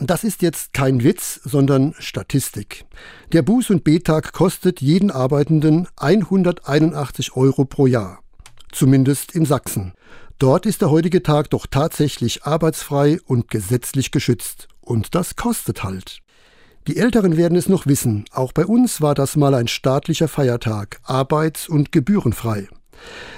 Das ist jetzt kein Witz, sondern Statistik. Der Buß- und B-Tag kostet jeden Arbeitenden 181 Euro pro Jahr. Zumindest in Sachsen. Dort ist der heutige Tag doch tatsächlich arbeitsfrei und gesetzlich geschützt. Und das kostet halt. Die Älteren werden es noch wissen, auch bei uns war das mal ein staatlicher Feiertag, arbeits- und gebührenfrei.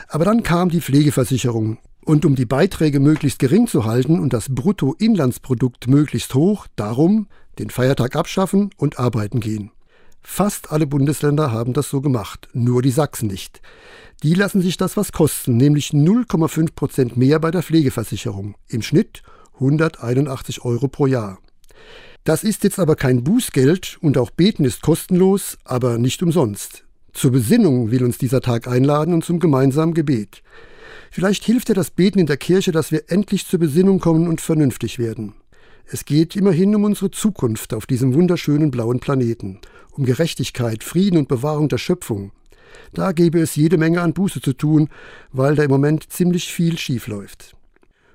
Aber dann kam die Pflegeversicherung. Und um die Beiträge möglichst gering zu halten und das Bruttoinlandsprodukt möglichst hoch, darum den Feiertag abschaffen und arbeiten gehen. Fast alle Bundesländer haben das so gemacht, nur die Sachsen nicht. Die lassen sich das was kosten, nämlich 0,5 Prozent mehr bei der Pflegeversicherung. Im Schnitt 181 Euro pro Jahr. Das ist jetzt aber kein Bußgeld und auch Beten ist kostenlos, aber nicht umsonst. Zur Besinnung will uns dieser Tag einladen und zum gemeinsamen Gebet. Vielleicht hilft ja das Beten in der Kirche, dass wir endlich zur Besinnung kommen und vernünftig werden. Es geht immerhin um unsere Zukunft auf diesem wunderschönen blauen Planeten, um Gerechtigkeit, Frieden und Bewahrung der Schöpfung. Da gäbe es jede Menge an Buße zu tun, weil da im Moment ziemlich viel schief läuft.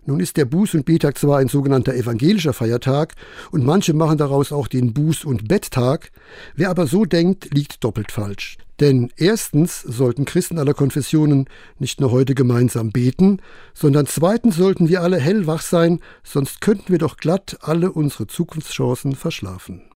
Nun ist der Buß- und Betag zwar ein sogenannter evangelischer Feiertag und manche machen daraus auch den Buß- und Betttag. Wer aber so denkt, liegt doppelt falsch. Denn erstens sollten Christen aller Konfessionen nicht nur heute gemeinsam beten, sondern zweitens sollten wir alle hellwach sein, sonst könnten wir doch glatt alle unsere Zukunftschancen verschlafen.